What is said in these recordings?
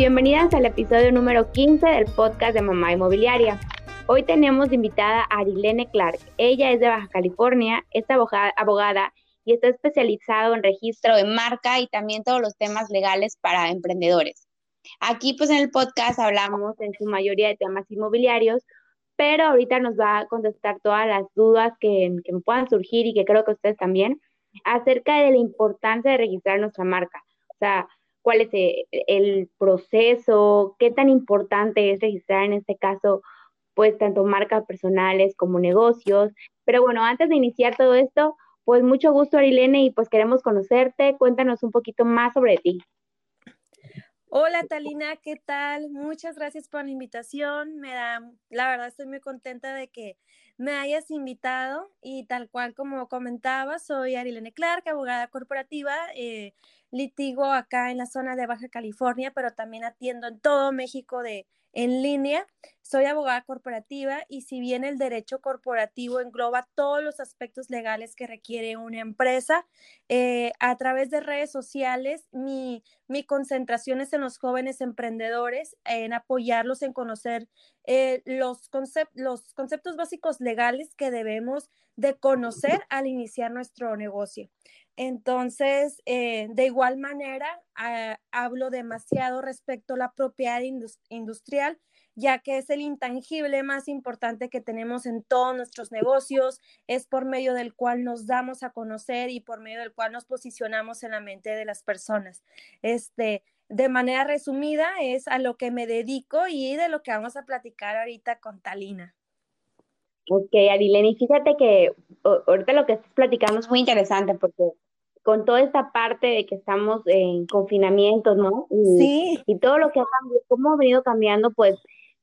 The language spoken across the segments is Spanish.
bienvenidas al episodio número 15 del podcast de Mamá Inmobiliaria. Hoy tenemos invitada a Arilene Clark. Ella es de Baja California, es abogada, y está especializado en registro de marca y también todos los temas legales para emprendedores. Aquí pues en el podcast hablamos en su mayoría de temas inmobiliarios, pero ahorita nos va a contestar todas las dudas que, que puedan surgir y que creo que ustedes también acerca de la importancia de registrar nuestra marca. O sea, cuál es eh, el proceso, qué tan importante es registrar en este caso pues tanto marcas personales como negocios. Pero bueno, antes de iniciar todo esto, pues mucho gusto Arilene y pues queremos conocerte. Cuéntanos un poquito más sobre ti. Hola Talina, ¿qué tal? Muchas gracias por la invitación. Me da, la verdad estoy muy contenta de que me hayas invitado y tal cual como comentaba, soy Arilene Clark, abogada corporativa. Eh, litigo acá en la zona de Baja California, pero también atiendo en todo México de en línea. Soy abogada corporativa y si bien el derecho corporativo engloba todos los aspectos legales que requiere una empresa, eh, a través de redes sociales mi, mi, concentración es en los jóvenes emprendedores, en apoyarlos en conocer eh, los, los conceptos básicos legales que debemos de conocer al iniciar nuestro negocio. Entonces, eh, de igual manera, ah, hablo demasiado respecto a la propiedad industrial, ya que es el intangible más importante que tenemos en todos nuestros negocios, es por medio del cual nos damos a conocer y por medio del cual nos posicionamos en la mente de las personas. Este, de manera resumida, es a lo que me dedico y de lo que vamos a platicar ahorita con Talina. Ok, Arilene, fíjate que ahorita lo que estás platicando es muy interesante porque con toda esta parte de que estamos en confinamiento, ¿no? Y, sí. Y todo lo que ha cambiado, cómo ha venido cambiando, pues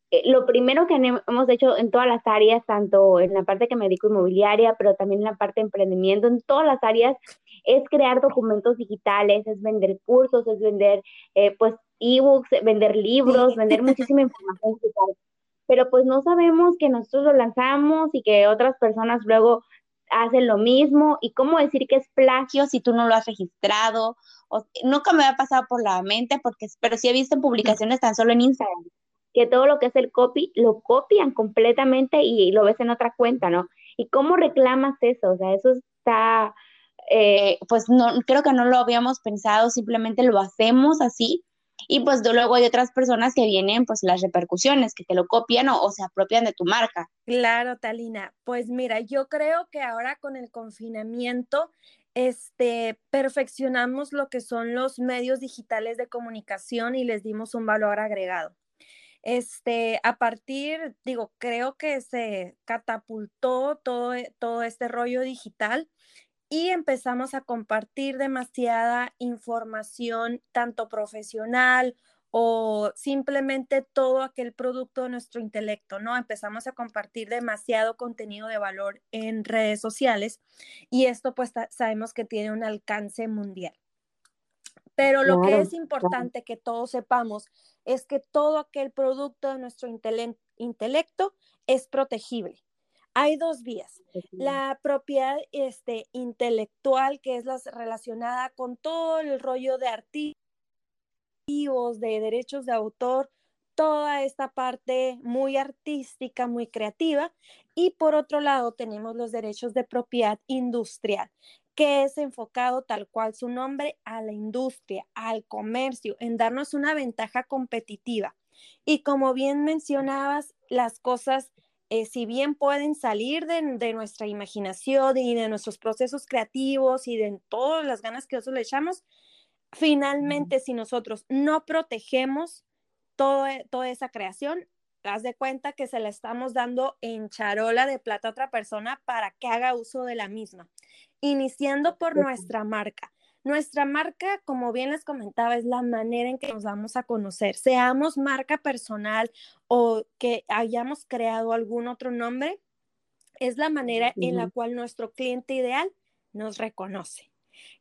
eh, lo primero que hemos hecho en todas las áreas, tanto en la parte que me dedico inmobiliaria, pero también en la parte de emprendimiento, en todas las áreas, es crear documentos digitales, es vender cursos, es vender, eh, pues, ebooks, vender libros, vender muchísima información digital. Pero pues no sabemos que nosotros lo lanzamos y que otras personas luego hacen lo mismo y cómo decir que es plagio si tú no lo has registrado. O, nunca me ha pasado por la mente, porque, pero sí he visto publicaciones tan solo en Instagram, que todo lo que es el copy lo copian completamente y lo ves en otra cuenta, ¿no? ¿Y cómo reclamas eso? O sea, eso está, eh, pues no, creo que no lo habíamos pensado, simplemente lo hacemos así y pues luego hay otras personas que vienen pues las repercusiones, que te lo copian o, se apropian de tu marca. Claro, Talina. Pues mira, yo creo que ahora con el confinamiento, este, perfeccionamos lo que son los medios digitales de comunicación y les dimos un valor agregado. Este, a partir, digo, creo que se catapultó todo, todo este rollo digital y empezamos a compartir demasiada información, tanto profesional o simplemente todo aquel producto de nuestro intelecto, ¿no? Empezamos a compartir demasiado contenido de valor en redes sociales y esto pues sabemos que tiene un alcance mundial. Pero lo que es importante que todos sepamos es que todo aquel producto de nuestro intelecto es protegible hay dos vías. La propiedad este, intelectual, que es la relacionada con todo el rollo de artistas, de derechos de autor, toda esta parte muy artística, muy creativa. Y por otro lado tenemos los derechos de propiedad industrial, que es enfocado tal cual su nombre a la industria, al comercio, en darnos una ventaja competitiva. Y como bien mencionabas, las cosas eh, si bien pueden salir de, nuestra imaginación y de nuestros procesos creativos y de todas las ganas que nosotros le echamos, finalmente si nosotros no protegemos toda esa creación, haz de cuenta que se la estamos dando en charola de plata a otra persona para que haga uso de la misma, iniciando por nuestra marca. Nuestra marca, como bien les comentaba, es la manera en que nos vamos a conocer. Seamos marca personal o que hayamos creado algún otro nombre, es la manera en la cual nuestro cliente ideal nos reconoce.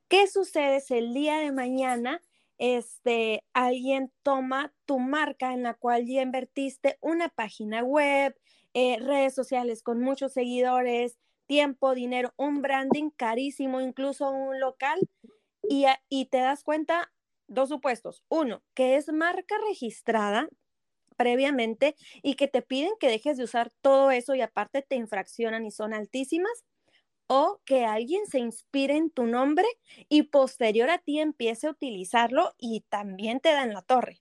¿Qué sucede si el día de mañana este, alguien toma tu marca en la cual ya invertiste una página web, eh, redes sociales con muchos seguidores, tiempo, dinero, un branding carísimo, incluso un local, y, te das cuenta dos supuestos. Uno, que es marca registrada previamente y que te piden que dejes de usar todo eso y aparte te infraccionan y son altísimas. O que alguien se inspire en tu nombre y posterior a ti empiece a utilizarlo y también te dan la torre.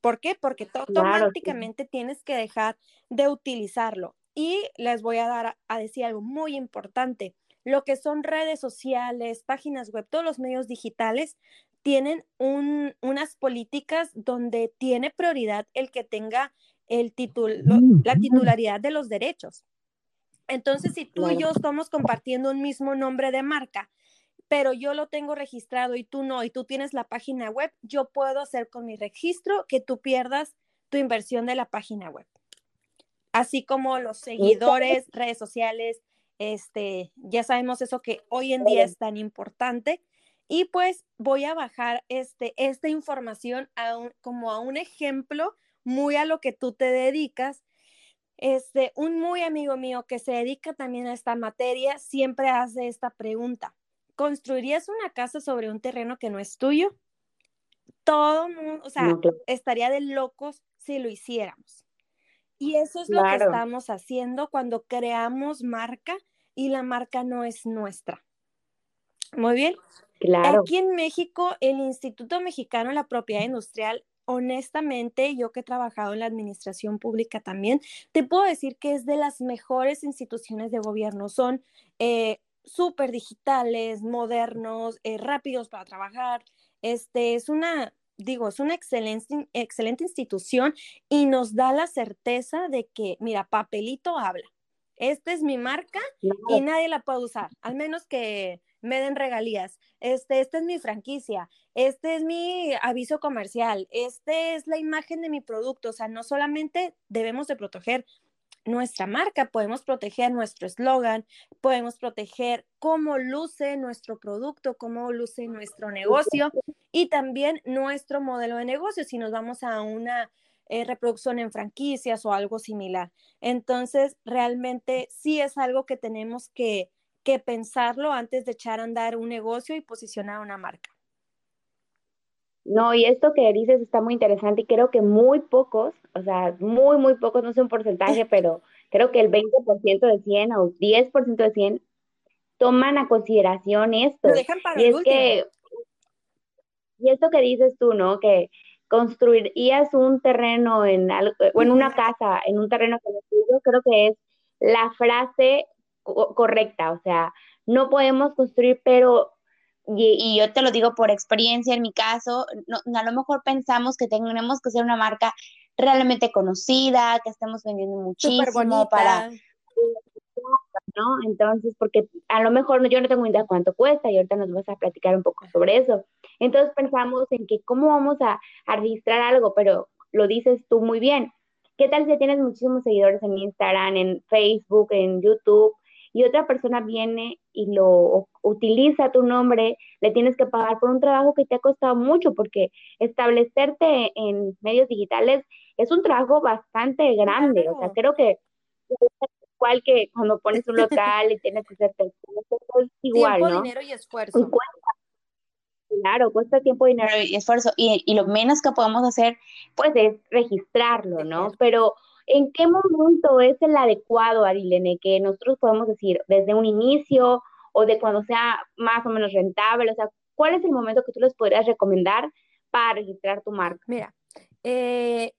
¿Por qué? Porque automáticamente tienes que dejar de utilizarlo. Y les voy a dar a decir algo muy importante. Lo que son redes sociales, páginas web, todos los medios digitales tienen unas políticas donde tiene prioridad el que tenga el la titularidad de los derechos. Entonces, si tú y yo estamos compartiendo un mismo nombre de marca, pero yo lo tengo registrado y tú no, y tú tienes la página web, yo puedo hacer con mi registro que tú pierdas tu inversión de la página web. Así como los seguidores, redes sociales, este, ya sabemos eso que hoy en día es tan importante. Y pues voy a bajar este, esta información a como a un ejemplo muy a lo que tú te dedicas. Este, un muy amigo mío que se dedica también a esta materia siempre hace esta pregunta. ¿Construirías una casa sobre un terreno que no es tuyo? Todo mundo, o sea, estaría de locos si lo hiciéramos. Y eso es lo que estamos haciendo cuando creamos marca y la marca no es nuestra. Muy bien. Claro. Aquí en México, el Instituto Mexicano de la Propiedad Industrial, honestamente, yo que he trabajado en la administración pública también, te puedo decir que es de las mejores instituciones de gobierno. Son eh, súper digitales, modernos, eh, rápidos para trabajar. Este es una digo, es una excelente, excelente institución y nos da la certeza de que, mira, papelito habla. Esta es mi marca y nadie la puede usar, al menos que me den regalías. Este, esta es mi franquicia, este es mi aviso comercial, este es la imagen de mi producto. O sea, no solamente debemos de proteger nuestra marca, podemos proteger nuestro eslogan, podemos proteger cómo luce nuestro producto, cómo luce nuestro negocio y también nuestro modelo de negocio si nos vamos a una eh, reproducción en franquicias o algo similar. Entonces, realmente sí es algo que tenemos que, que pensarlo antes de echar a andar un negocio y posicionar una marca. No, y esto que dices está muy interesante y creo que muy pocos, o sea, muy, muy pocos, no sé un porcentaje, pero creo que el 20% de 100 o 10% de 100 toman a consideración esto. y es que, y esto que dices tú, ¿no? Que construirías un terreno en o en una casa, en un terreno conocido, creo que es la frase correcta, o sea, no podemos construir, pero y, yo te lo digo por experiencia en mi caso, a lo mejor pensamos que tenemos que ser una marca realmente conocida, que estemos vendiendo muchísimo para... ¿no? Entonces, porque a lo mejor yo no tengo idea cuánto cuesta y ahorita nos vamos a platicar un poco sobre eso. Entonces pensamos en que cómo vamos a, a registrar algo, pero lo dices tú muy bien. ¿Qué tal si tienes muchísimos seguidores en Instagram, en Facebook, en YouTube? Y otra persona viene y lo utiliza tu nombre, le tienes que pagar por un trabajo que te ha costado mucho, porque establecerte en medios digitales es un trabajo bastante grande. O sea, creo que igual que cuando pones un local y tienes que hacer es igual, tiempo, dinero y esfuerzo. claro, cuesta tiempo, dinero y esfuerzo. Y, y, lo menos que podemos hacer, pues, es registrarlo, ¿no? Pero ¿En qué momento es el adecuado, Arilene, que nosotros podemos decir desde un inicio o de cuando sea más o menos rentable? O sea, ¿cuál es el momento que tú les podrías recomendar para registrar tu marca? Mira, eh,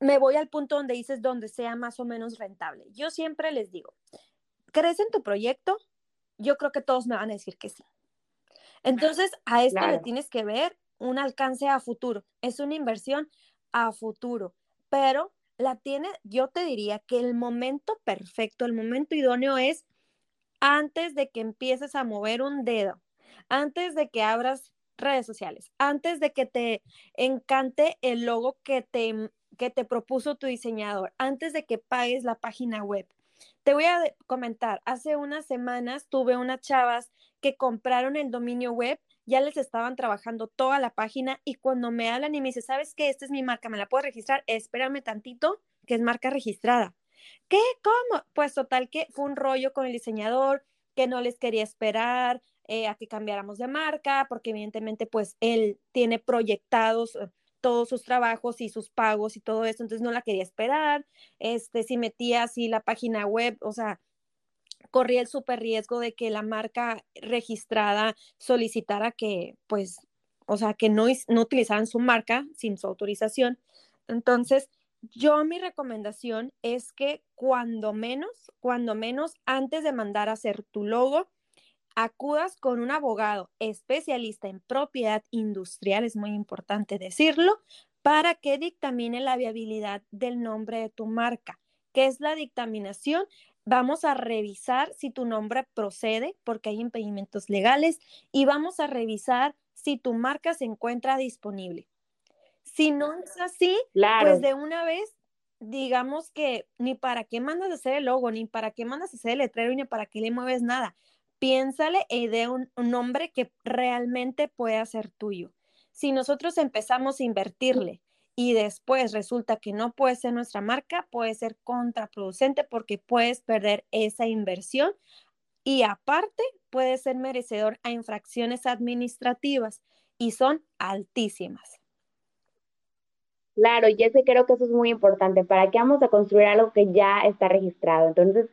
me voy al punto donde dices donde sea más o menos rentable. Yo siempre les digo, ¿crees en tu proyecto? Yo creo que todos me van a decir que sí. Entonces, a esto le tienes que ver un alcance a futuro. Es una inversión a futuro, pero la tiene, yo te diría que el momento perfecto, el momento idóneo es antes de que empieces a mover un dedo, antes de que abras redes sociales, antes de que te encante el logo que te, que te propuso tu diseñador, antes de que pagues la página web. Te voy a comentar, hace unas semanas tuve unas chavas que compraron el dominio web ya les estaban trabajando toda la página y cuando me hablan y me dicen, ¿sabes qué? Esta es mi marca, ¿me la puedo registrar? Espérame tantito, que es marca registrada. ¿Qué? ¿Cómo? Pues total que fue un rollo con el diseñador, que no les quería esperar, eh, a que cambiáramos de marca, porque evidentemente pues él tiene proyectados eh, todos sus trabajos y sus pagos y todo eso, entonces no la quería esperar, este, si metía así la página web, o sea, corría el súper riesgo de que la marca registrada solicitara que, pues, o sea, que no, no utilizaran su marca sin su autorización. Entonces, yo mi recomendación es que cuando menos, cuando menos, antes de mandar a hacer tu logo, acudas con un abogado especialista en propiedad industrial, es muy importante decirlo, para que dictamine la viabilidad del nombre de tu marca. ¿Qué es la dictaminación? Vamos a revisar si tu nombre procede, porque hay impedimentos legales, y vamos a revisar si tu marca se encuentra disponible. Si no es así, pues de una vez, digamos que ni para qué mandas a hacer el logo, ni para qué mandas a hacer el letrero, ni para qué le mueves nada. Piénsale e de un, un nombre que realmente pueda ser tuyo. Si nosotros empezamos a invertirle y después resulta que no puede ser nuestra marca, puede ser contraproducente porque puedes perder esa inversión y aparte puede ser merecedor a infracciones administrativas y son altísimas. Claro, y ese creo que eso es muy importante. ¿Para qué vamos a construir algo que ya está registrado? Entonces,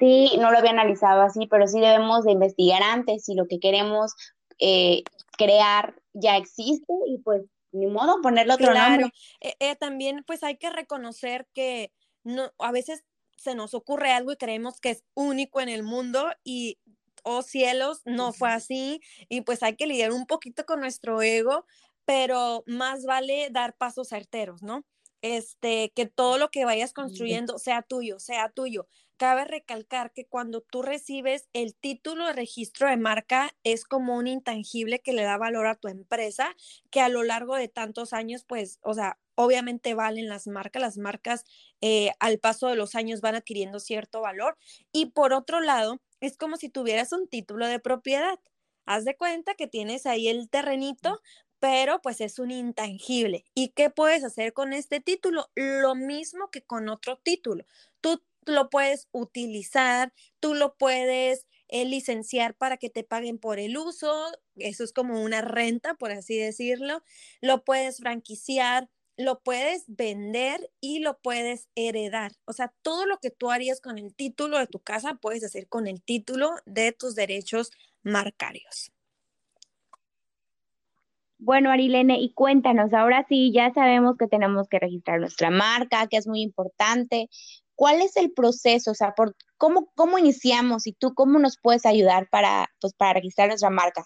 sí, no lo había analizado así, pero sí debemos de investigar antes si lo que queremos eh, crear ya existe y pues ni modo ponerle otro nombre. Eh, eh, también pues hay que reconocer que no, a veces se nos ocurre algo y creemos que es único en el mundo y oh cielos, no fue así y pues hay que lidiar un poquito con nuestro ego, pero más vale dar pasos certeros, ¿no? Este, que todo lo que vayas construyendo sea tuyo, sea tuyo. Cabe recalcar que cuando tú recibes el título de registro de marca es como un intangible que le da valor a tu empresa, que a lo largo de tantos años, pues, o sea, obviamente valen las marcas, las marcas eh, al paso de los años van adquiriendo cierto valor. Y por otro lado, es como si tuvieras un título de propiedad. Haz de cuenta que tienes ahí el terrenito, pero pues es un intangible. ¿Y qué puedes hacer con este título? Lo mismo que con otro título. Lo puedes utilizar, tú lo puedes eh, licenciar para que te paguen por el uso, eso es como una renta, por así decirlo. Lo puedes franquiciar, lo puedes vender y lo puedes heredar. O sea, todo lo que tú harías con el título de tu casa, puedes hacer con el título de tus derechos marcarios. Bueno, Arilene, y cuéntanos, ahora sí, ya sabemos que tenemos que registrar nuestra marca, que es muy importante. ¿Cuál es el proceso? O sea, por, ¿cómo, ¿cómo iniciamos y tú cómo nos puedes ayudar para, pues, para registrar nuestra marca?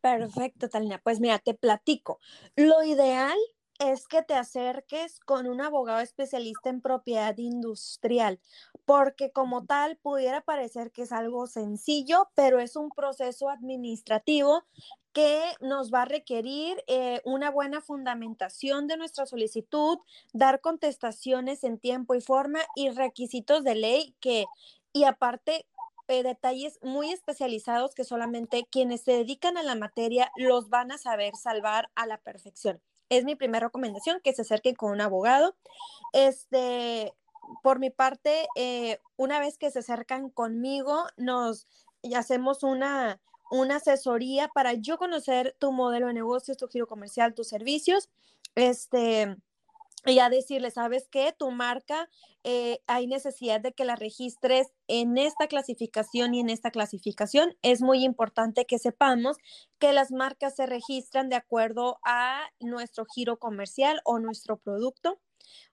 Perfecto, Talina. Pues mira, te platico. Lo ideal es que te acerques con un abogado especialista en propiedad industrial, porque como tal pudiera parecer que es algo sencillo, pero es un proceso administrativo que nos va a requerir eh, una buena fundamentación de nuestra solicitud, dar contestaciones en tiempo y forma y requisitos de ley que, y aparte, eh, detalles muy especializados que solamente quienes se dedican a la materia los van a saber salvar a la perfección. Es mi primera recomendación, que se acerquen con un abogado. Este, por mi parte, eh, una vez que se acercan conmigo, nos hacemos una una asesoría para yo conocer tu modelo de negocios, tu giro comercial, tus servicios, este, y a decirle, ¿sabes qué? Tu marca, eh, hay necesidad de que la registres en esta clasificación y en esta clasificación. Es muy importante que sepamos que las marcas se registran de acuerdo a nuestro giro comercial o nuestro producto.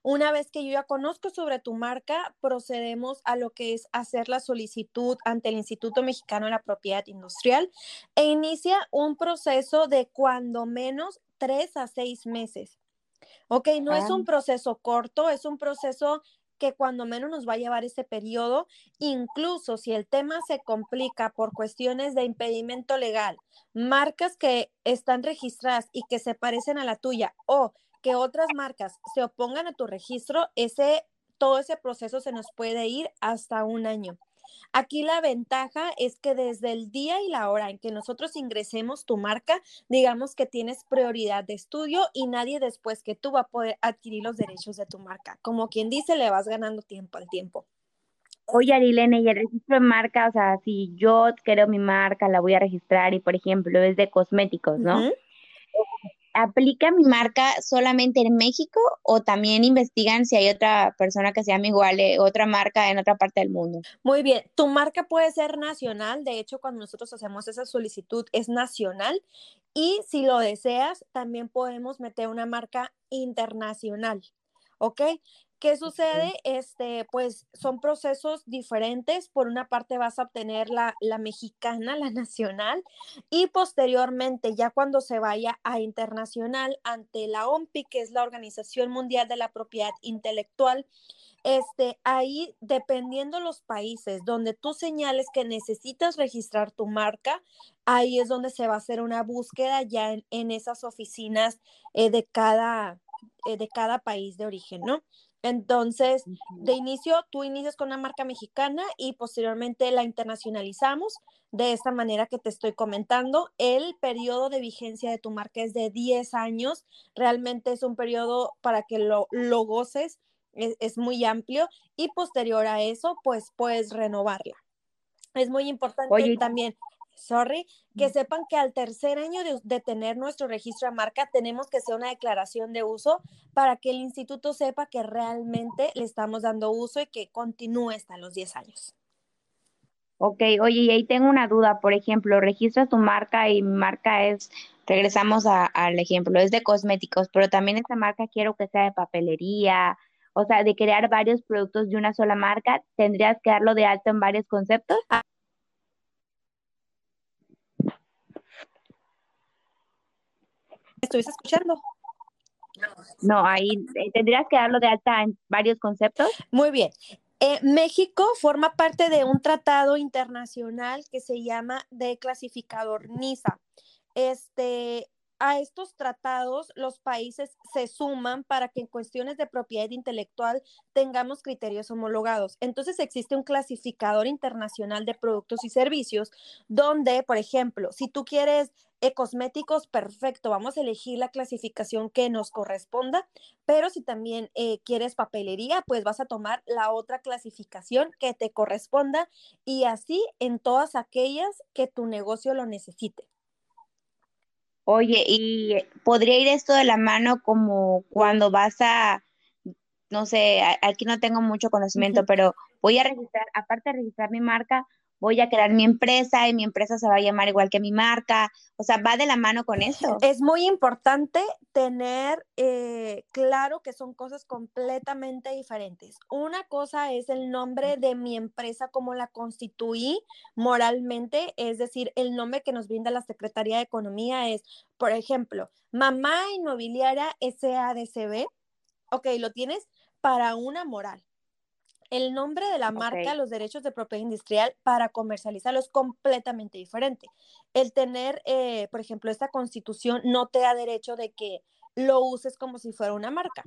Una vez que yo ya conozco sobre tu marca, procedemos a lo que es hacer la solicitud ante el Instituto Mexicano de la Propiedad Industrial e inicia un proceso de cuando menos tres a seis meses. Ok, no es un proceso corto, es un proceso que cuando menos nos va a llevar ese periodo, incluso si el tema se complica por cuestiones de impedimento legal, marcas que están registradas y que se parecen a la tuya o que otras marcas se opongan a tu registro, ese, todo ese proceso se nos puede ir hasta un año. Aquí la ventaja es que desde el día y la hora en que nosotros ingresemos tu marca, digamos que tienes prioridad de estudio y nadie después que tú va a poder adquirir los derechos de tu marca. Como quien dice, le vas ganando tiempo al tiempo. Oye, Arilene, y el registro de marca, o sea, si yo creo mi marca, la voy a registrar y, por ejemplo, es de cosméticos, ¿no? ¿Aplica mi marca solamente en México o también investigan si hay otra persona que se llame igual, otra marca en otra parte del mundo? Muy bien, tu marca puede ser nacional, de hecho cuando nosotros hacemos esa solicitud es nacional y si lo deseas también podemos meter una marca internacional, ¿ok? ¿Qué sucede? Este, pues son procesos diferentes. Por una parte vas a obtener la, la mexicana, la nacional, y posteriormente, ya cuando se vaya a internacional ante la OMPI, que es la Organización Mundial de la Propiedad Intelectual, este, ahí, dependiendo los países donde tú señales que necesitas registrar tu marca, ahí es donde se va a hacer una búsqueda ya en, en esas oficinas eh, de, cada, eh, de cada país de origen, ¿no? Entonces, de inicio, tú inicias con una marca mexicana y posteriormente la internacionalizamos de esta manera que te estoy comentando. El periodo de vigencia de tu marca es de 10 años. Realmente es un periodo para que lo, lo goces es, es muy amplio y posterior a eso, pues puedes renovarla. Es muy importante Oye, también, sorry, que sepan que al tercer año de, de, tener nuestro registro de marca tenemos que hacer una declaración de uso para que el instituto sepa que realmente le estamos dando uso y que continúe hasta los 10 años. ok, oye, y ahí tengo una duda, por ejemplo, registras tu marca y mi marca es, regresamos a- al ejemplo, es de cosméticos, pero también esta marca quiero que sea de papelería, o sea, de crear varios productos de una sola marca, ¿tendrías que darlo de alto en varios conceptos? Ah, ¿Estuviste escuchando? No, ahí eh, tendrías que darlo de alta en varios conceptos. Muy bien. Eh, México forma parte de un tratado internacional que se llama de clasificador NISA. Este, a estos tratados los países se suman para que en cuestiones de propiedad intelectual tengamos criterios homologados. Entonces existe un clasificador internacional de productos y servicios donde, por ejemplo, si tú quieres eh, cosméticos, perfecto, vamos a elegir la clasificación que nos corresponda, pero si también eh, quieres papelería, pues vas a tomar la otra clasificación que te corresponda y así en todas aquellas que tu negocio lo necesite. Oye, ¿y podría ir esto de la mano como cuando vas a, no sé, aquí no tengo mucho Uh conocimiento, -huh. pero voy a registrar, aparte de registrar mi marca, voy a crear mi empresa y mi empresa se va a llamar igual que mi marca. O sea, va de la mano con esto. Es muy importante tener eh, claro que son cosas completamente diferentes. Una cosa es el nombre de mi empresa, como la constituí moralmente, es decir, el nombre que nos brinda la Secretaría de Economía es, por ejemplo, Mamá Inmobiliaria SADCB. Ok, lo tienes para una moral el nombre de la marca, los derechos de propiedad industrial para comercializarlo es completamente diferente. El tener, eh, por ejemplo, esta constitución no te da derecho de que lo uses como si fuera una marca.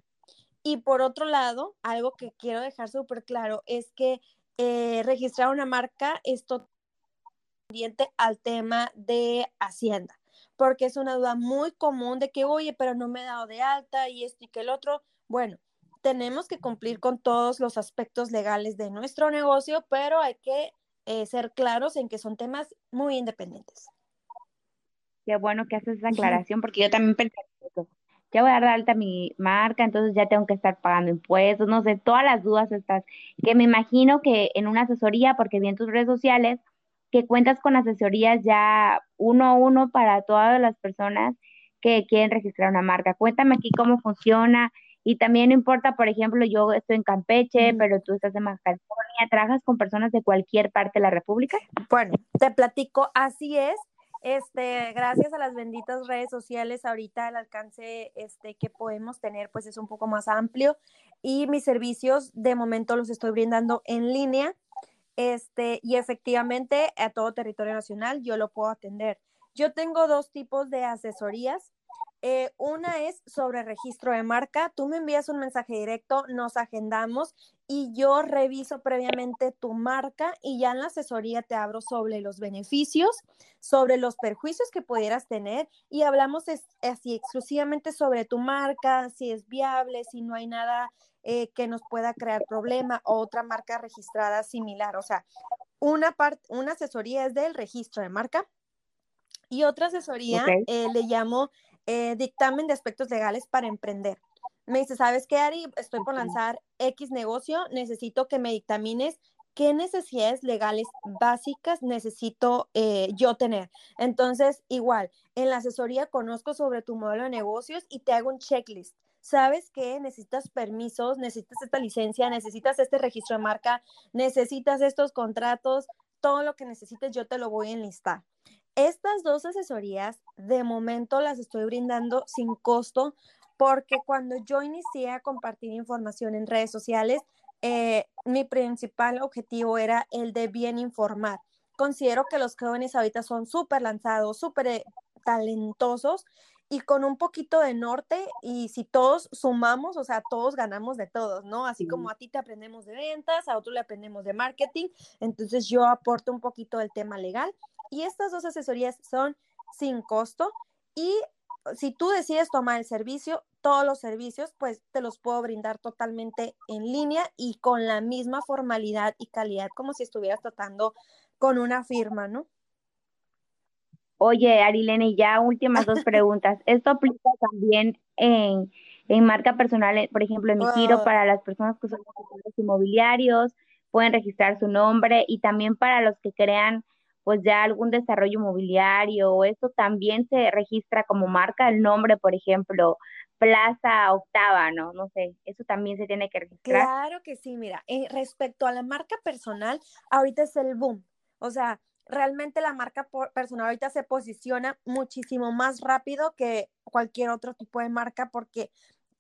Y por otro lado, algo que quiero dejar súper claro es que eh, registrar una marca es totalmente al tema de Hacienda, porque es una duda muy común de que, oye, pero no me he dado de alta y esto y que el otro. Bueno, tenemos que cumplir con todos los aspectos legales de nuestro negocio, pero hay que eh, ser claros en que son temas muy independientes. Qué bueno que haces esa aclaración, porque yo también pensé eso. Ya voy a dar de alta mi marca, entonces ya tengo que estar pagando impuestos, no sé, todas las dudas estas, que me imagino que en una asesoría, porque vi en tus redes sociales, que cuentas con asesorías ya uno a uno para todas las personas que quieren registrar una marca. Cuéntame aquí cómo funciona y también no importa, por ejemplo, yo estoy en Campeche, pero tú estás en Baja California, ¿trabajas con personas de cualquier parte de la República? Bueno, te platico, así es. Este, gracias a las benditas redes sociales, ahorita el alcance este, que podemos tener pues es un poco más amplio y mis servicios de momento los estoy brindando en línea este, y efectivamente a todo territorio nacional yo lo puedo atender. Yo tengo dos tipos de asesorías. Eh, una es sobre registro de marca. Tú me envías un mensaje directo, nos agendamos y yo reviso previamente tu marca y ya en la asesoría te abro sobre los beneficios, sobre los perjuicios que pudieras tener y hablamos así exclusivamente sobre tu marca, si es viable, si no hay nada eh, que nos pueda crear problema o otra marca registrada similar. O sea, una, parte, una asesoría es del registro de marca y otra asesoría eh, le llamo eh, dictamen de aspectos legales para emprender. Me dice, ¿sabes qué, Ari? Estoy por lanzar X negocio, necesito que me dictamines qué necesidades legales básicas necesito eh, yo tener. Entonces, igual, en la asesoría conozco sobre tu modelo de negocios y te hago un checklist. ¿Sabes qué? Necesitas permisos, necesitas esta licencia, necesitas este registro de marca, necesitas estos contratos, todo lo que necesites yo te lo voy a enlistar. Estas dos asesorías de momento las estoy brindando sin costo porque cuando yo inicié a compartir información en redes sociales, eh, mi principal objetivo era el de bien informar. Considero que los jóvenes ahorita son súper lanzados, súper eh, talentosos y con un poquito de norte y si todos sumamos, o sea, todos ganamos de todos, ¿no? Así como a ti te aprendemos de ventas, a otro le aprendemos de marketing, entonces yo aporto un poquito del tema legal y estas dos asesorías son sin costo y si tú decides tomar el servicio, todos los servicios, pues te los puedo brindar totalmente en línea y con la misma formalidad y calidad como si estuvieras tratando con una firma, ¿no? Oye, Arilene, ya últimas dos preguntas. ¿Esto aplica también en, marca personal, por ejemplo, en mi giro para las personas que son inmobiliarios, pueden registrar su nombre y también para los que crean pues ya algún desarrollo inmobiliario, o eso también se registra como marca el nombre, por ejemplo, Plaza Octava, ¿no? No sé, eso también se tiene que registrar. Claro que sí, mira, eh, respecto a la marca personal, ahorita es el boom, o sea, realmente la marca personal ahorita se posiciona muchísimo más rápido que cualquier otro tipo de marca porque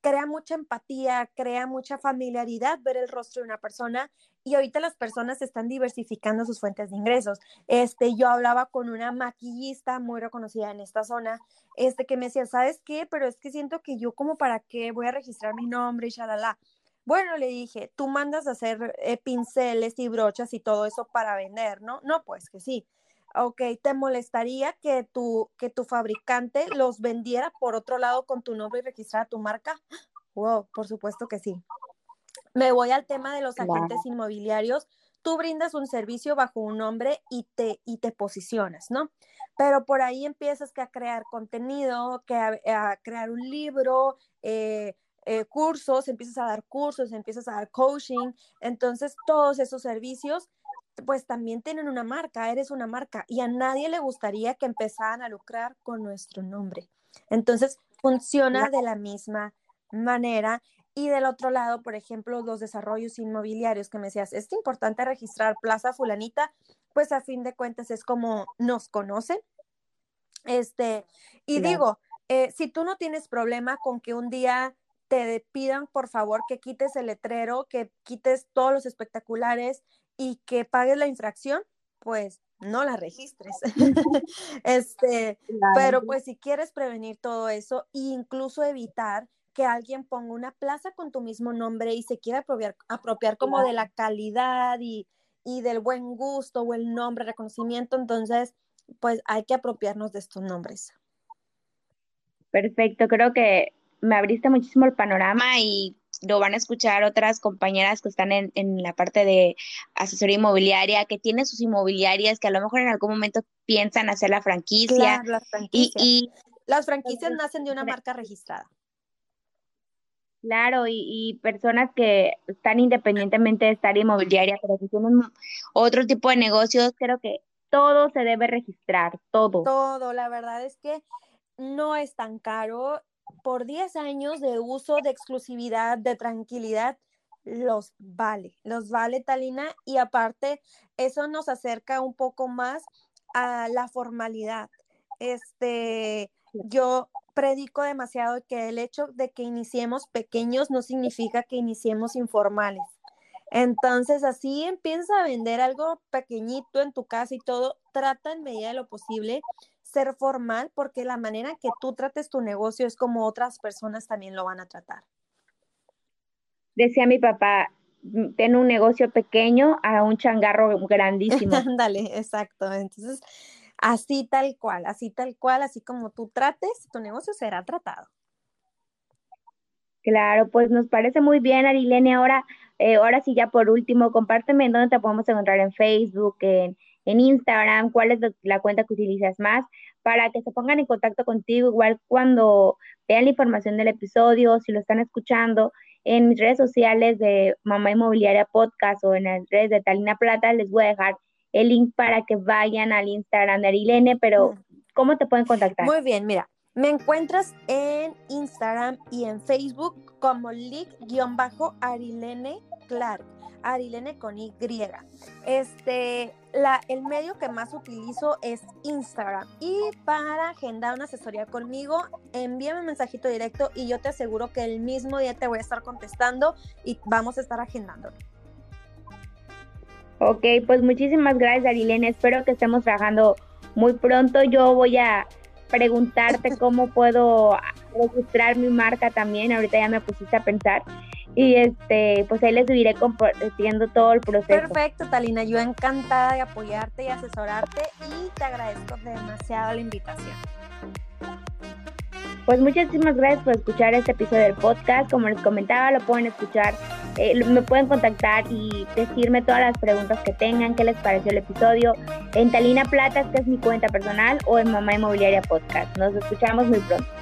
crea mucha empatía, crea mucha familiaridad ver el rostro de una persona y ahorita las personas están diversificando sus fuentes de ingresos. Este, yo hablaba con una maquillista muy reconocida en esta zona, este, que me decía, ¿sabes qué? Pero es que siento que yo como para qué voy a registrar mi nombre y shalala. Bueno, le dije, tú mandas a hacer eh, pinceles y brochas y todo eso para vender, ¿no? No, pues que sí. Ok, ¿te molestaría que tu, que tu fabricante los vendiera por otro lado con tu nombre y registrara tu marca? Wow, por supuesto que sí. Me voy al tema de los agentes inmobiliarios. Tú brindas un servicio bajo un nombre y te, y te posicionas, ¿no? Pero por ahí empiezas que a crear contenido, que a, crear un libro, eh, eh, cursos, empiezas a dar cursos, empiezas a dar coaching. Entonces, todos esos servicios pues también tienen una marca, eres una marca y a nadie le gustaría que empezaran a lucrar con nuestro nombre. Entonces, funciona de la misma manera. Y del otro lado, por ejemplo, los desarrollos inmobiliarios que me decías, es importante registrar Plaza Fulanita, pues a fin de cuentas es como nos conocen. Este, y digo, eh, si tú no tienes problema con que un día te pidan, por favor, que quites el letrero, que quites todos los espectaculares y que pagues la infracción, pues no la registres. este, pero pues si quieres prevenir todo eso e incluso evitar que alguien ponga una plaza con tu mismo nombre y se quiera apropiar, apropiar como de la calidad y, y del buen gusto o el nombre, reconocimiento, entonces pues hay que apropiarnos de estos nombres. Perfecto, creo que me abriste muchísimo el panorama y lo van a escuchar otras compañeras que están en, en, la parte de asesoría inmobiliaria, que tienen sus inmobiliarias, que a lo mejor en algún momento piensan hacer la franquicia. las franquicias. Y, las franquicias nacen de una marca registrada. Claro, y, personas que están independientemente de estar inmobiliaria, pero que tienen otro tipo de negocios, creo que todo se debe registrar, todo. Todo, la verdad es que no es tan caro por 10 años de uso, de exclusividad, de tranquilidad, los vale, los vale Talina y aparte eso nos acerca un poco más a la formalidad. Este, yo predico demasiado que el hecho de que iniciemos pequeños no significa que iniciemos informales. Entonces, así empieza a vender algo pequeñito en tu casa y todo, trata en medida de lo posible ser formal porque la manera que tú trates tu negocio es como otras personas también lo van a tratar. Decía mi papá, ten un negocio pequeño a un changarro grandísimo. Ándale, exacto. Entonces, así tal cual, así tal cual, así como tú trates, tu negocio será tratado. Claro, pues nos parece muy bien, Arilene. Ahora, eh, ahora sí, ya por último, compárteme en dónde te podemos encontrar en Facebook, en, Instagram, cuál es la cuenta que utilizas más, para que se pongan en contacto contigo, igual cuando vean la información del episodio, si lo están escuchando, en mis redes sociales de Mamá Inmobiliaria Podcast o en las redes de Talina Plata, les voy a dejar el link para que vayan al Instagram de Arilene, pero ¿cómo te pueden contactar? Muy bien, mira, me encuentras en Instagram y en Facebook como lic-arilene Clark. Arilene con Y. Este, la, el medio que más utilizo es Instagram. Y para agendar una asesoría conmigo, envíame un mensajito directo y yo te aseguro que el mismo día te voy a estar contestando y vamos a estar agendando. Ok, pues muchísimas gracias, Arilene. Espero que estemos trabajando muy pronto. Yo voy a preguntarte cómo puedo registrar mi marca también, ahorita ya me pusiste a pensar. Y este, pues ahí les iré compartiendo todo el proceso. Perfecto, Talina, yo encantada de apoyarte y asesorarte y te agradezco demasiado la invitación. Pues muchísimas gracias por escuchar este episodio del podcast. Como les comentaba, lo pueden escuchar, eh, me pueden contactar y decirme todas las preguntas que tengan, qué les pareció el episodio en Talina Plata, que es mi cuenta personal, o en Mamá Inmobiliaria Podcast. Nos escuchamos muy pronto.